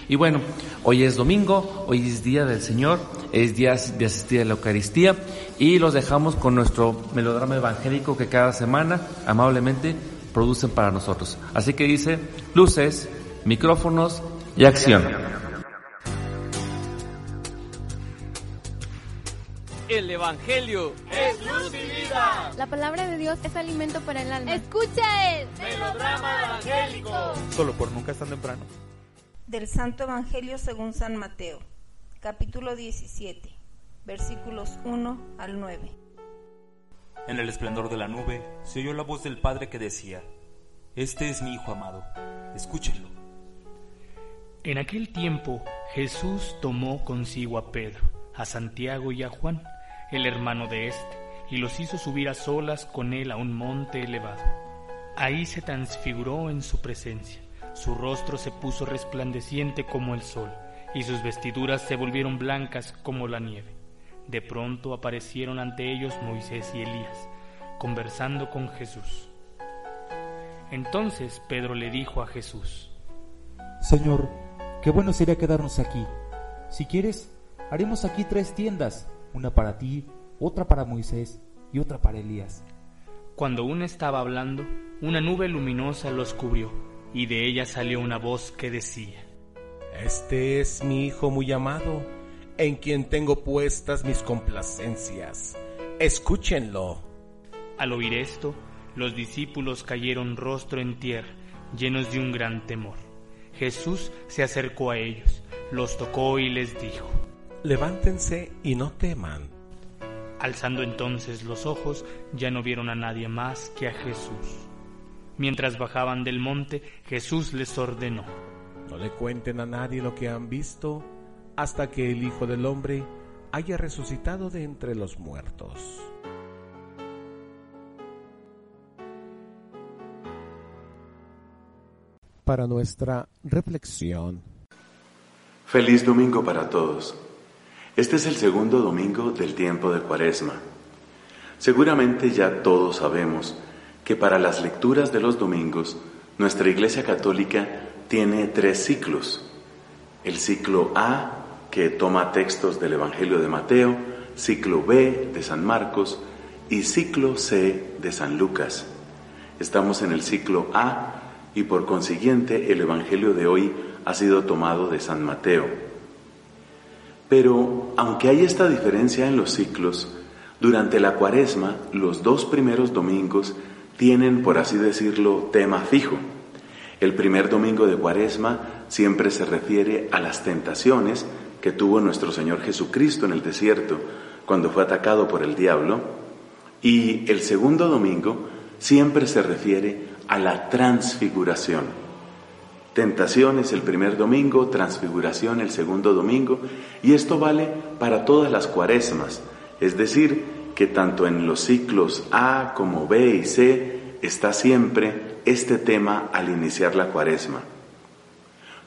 Y bueno, hoy es domingo, hoy es día del Señor, es día de asistir a la Eucaristía y los dejamos con nuestro melodrama evangélico que cada semana amablemente producen para nosotros. Así que dice, luces, micrófonos y acción. El Evangelio es luz y vida. La palabra de Dios es alimento para el alma. Escucha el melodrama evangélico. Solo por nunca es tan temprano del Santo Evangelio según San Mateo, capítulo 17, versículos 1 al 9. En el esplendor de la nube se oyó la voz del Padre que decía, Este es mi Hijo amado, escúchenlo. En aquel tiempo Jesús tomó consigo a Pedro, a Santiago y a Juan, el hermano de éste, y los hizo subir a solas con él a un monte elevado. Ahí se transfiguró en su presencia su rostro se puso resplandeciente como el sol, y sus vestiduras se volvieron blancas como la nieve. De pronto aparecieron ante ellos Moisés y Elías, conversando con Jesús. Entonces Pedro le dijo a Jesús, Señor, qué bueno sería quedarnos aquí. Si quieres, haremos aquí tres tiendas, una para ti, otra para Moisés y otra para Elías. Cuando aún estaba hablando, una nube luminosa los cubrió y de ella salió una voz que decía, Este es mi Hijo muy amado, en quien tengo puestas mis complacencias. Escúchenlo. Al oír esto, los discípulos cayeron rostro en tierra, llenos de un gran temor. Jesús se acercó a ellos, los tocó y les dijo, Levántense y no teman. Alzando entonces los ojos, ya no vieron a nadie más que a Jesús. Mientras bajaban del monte, Jesús les ordenó, No le cuenten a nadie lo que han visto hasta que el Hijo del Hombre haya resucitado de entre los muertos. Para nuestra reflexión. Feliz domingo para todos. Este es el segundo domingo del tiempo de Cuaresma. Seguramente ya todos sabemos que para las lecturas de los domingos nuestra Iglesia Católica tiene tres ciclos. El ciclo A, que toma textos del Evangelio de Mateo, ciclo B de San Marcos y ciclo C de San Lucas. Estamos en el ciclo A y por consiguiente el Evangelio de hoy ha sido tomado de San Mateo. Pero aunque hay esta diferencia en los ciclos, durante la cuaresma, los dos primeros domingos tienen, por así decirlo, tema fijo. El primer domingo de Cuaresma siempre se refiere a las tentaciones que tuvo nuestro Señor Jesucristo en el desierto cuando fue atacado por el diablo. Y el segundo domingo siempre se refiere a la transfiguración. Tentaciones el primer domingo, transfiguración el segundo domingo, y esto vale para todas las cuaresmas, es decir, que tanto en los ciclos A como B y C está siempre este tema al iniciar la cuaresma.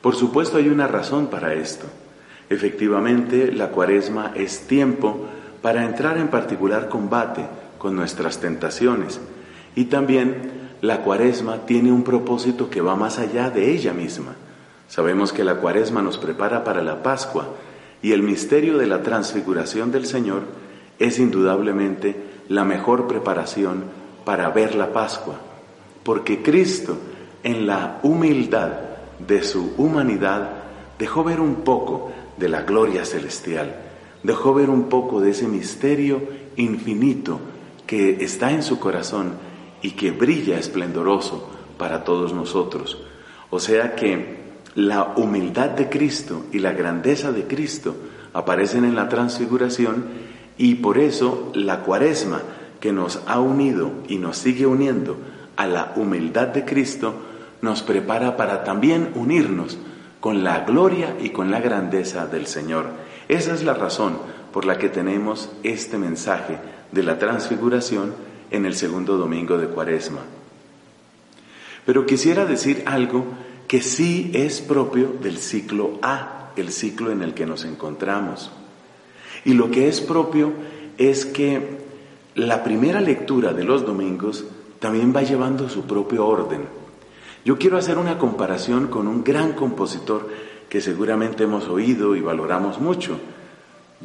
Por supuesto hay una razón para esto. Efectivamente, la cuaresma es tiempo para entrar en particular combate con nuestras tentaciones. Y también la cuaresma tiene un propósito que va más allá de ella misma. Sabemos que la cuaresma nos prepara para la Pascua y el misterio de la transfiguración del Señor es indudablemente la mejor preparación para ver la Pascua, porque Cristo en la humildad de su humanidad dejó ver un poco de la gloria celestial, dejó ver un poco de ese misterio infinito que está en su corazón y que brilla esplendoroso para todos nosotros. O sea que la humildad de Cristo y la grandeza de Cristo aparecen en la transfiguración y por eso la cuaresma que nos ha unido y nos sigue uniendo a la humildad de Cristo nos prepara para también unirnos con la gloria y con la grandeza del Señor. Esa es la razón por la que tenemos este mensaje de la transfiguración en el segundo domingo de Cuaresma. Pero quisiera decir algo que sí es propio del ciclo A, el ciclo en el que nos encontramos. Y lo que es propio es que la primera lectura de los domingos también va llevando su propio orden. Yo quiero hacer una comparación con un gran compositor que seguramente hemos oído y valoramos mucho,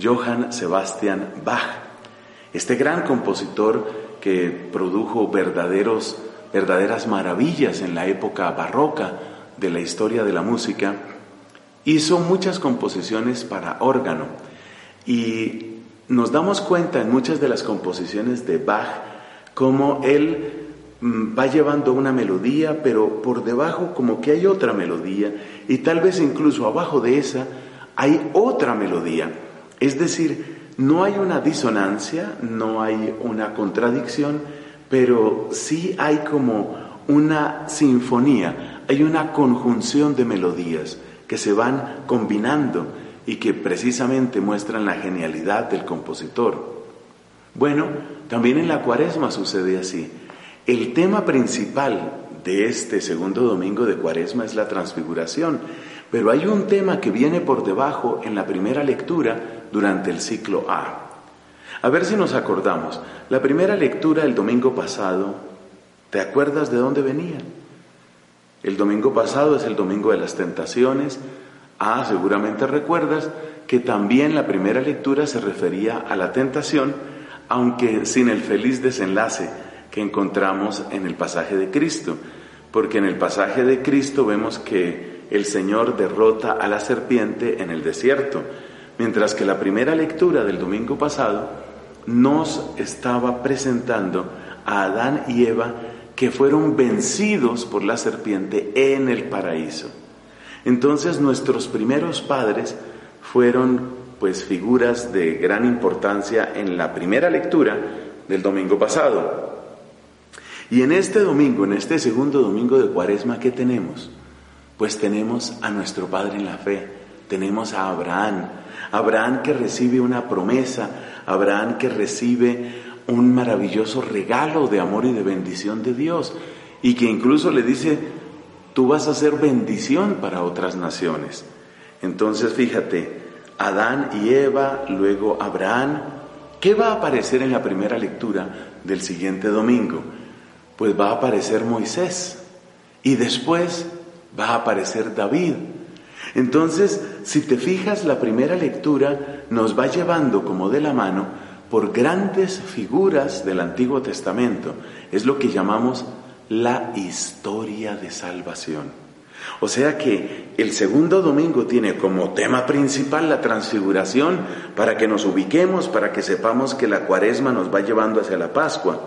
Johann Sebastian Bach. Este gran compositor que produjo verdaderos, verdaderas maravillas en la época barroca de la historia de la música, hizo muchas composiciones para órgano y nos damos cuenta en muchas de las composiciones de Bach cómo él Mm, va llevando una melodía, pero por debajo como que hay otra melodía y tal vez incluso abajo de esa hay otra melodía. Es decir, no hay una disonancia, no hay una contradicción, pero sí hay como una sinfonía, hay una conjunción de melodías que se van combinando y que precisamente muestran la genialidad del compositor. Bueno, también en la cuaresma sucede así. El tema principal de este segundo domingo de Cuaresma es la transfiguración, pero hay un tema que viene por debajo en la primera lectura durante el ciclo A. A ver si nos acordamos. La primera lectura el domingo pasado, ¿te acuerdas de dónde venía? El domingo pasado es el domingo de las tentaciones. Ah, seguramente recuerdas que también la primera lectura se refería a la tentación, aunque sin el feliz desenlace que encontramos en el pasaje de Cristo, porque en el pasaje de Cristo vemos que el Señor derrota a la serpiente en el desierto, mientras que la primera lectura del domingo pasado nos estaba presentando a Adán y Eva que fueron vencidos por la serpiente en el paraíso. Entonces nuestros primeros padres fueron pues figuras de gran importancia en la primera lectura del domingo pasado. Y en este domingo, en este segundo domingo de Cuaresma, ¿qué tenemos? Pues tenemos a nuestro Padre en la fe, tenemos a Abraham, Abraham que recibe una promesa, Abraham que recibe un maravilloso regalo de amor y de bendición de Dios, y que incluso le dice, tú vas a ser bendición para otras naciones. Entonces, fíjate, Adán y Eva, luego Abraham, ¿qué va a aparecer en la primera lectura del siguiente domingo? pues va a aparecer Moisés y después va a aparecer David. Entonces, si te fijas, la primera lectura nos va llevando como de la mano por grandes figuras del Antiguo Testamento. Es lo que llamamos la historia de salvación. O sea que el segundo domingo tiene como tema principal la transfiguración para que nos ubiquemos, para que sepamos que la cuaresma nos va llevando hacia la Pascua.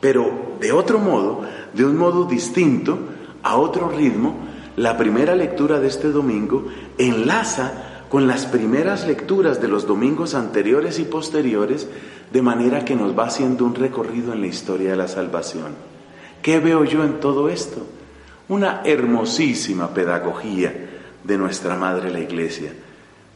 Pero de otro modo, de un modo distinto, a otro ritmo, la primera lectura de este domingo enlaza con las primeras lecturas de los domingos anteriores y posteriores, de manera que nos va haciendo un recorrido en la historia de la salvación. ¿Qué veo yo en todo esto? Una hermosísima pedagogía de nuestra Madre la Iglesia,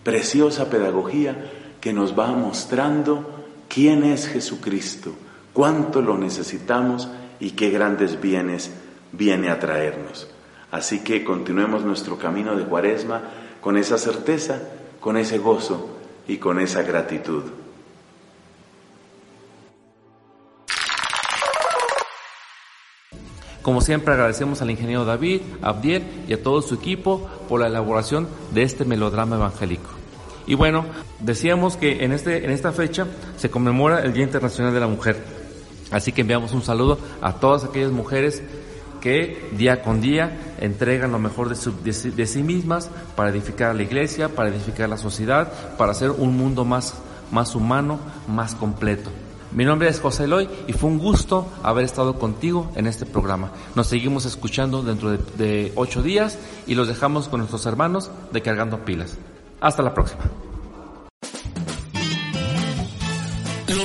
preciosa pedagogía que nos va mostrando quién es Jesucristo, cuánto lo necesitamos y qué grandes bienes viene a traernos. Así que continuemos nuestro camino de cuaresma con esa certeza, con ese gozo y con esa gratitud. Como siempre agradecemos al ingeniero David, Abdiel y a todo su equipo por la elaboración de este melodrama evangélico. Y bueno, decíamos que en, este, en esta fecha se conmemora el Día Internacional de la Mujer. Así que enviamos un saludo a todas aquellas mujeres que día con día entregan lo mejor de, sí mismas para edificar a la iglesia, para edificar la sociedad, para hacer un mundo más, más humano, más completo. Mi nombre es José Eloy y fue un gusto haber estado contigo en este programa. Nos seguimos escuchando dentro de, de ocho días y los dejamos con nuestros hermanos de Cargando Pilas. Hasta la próxima.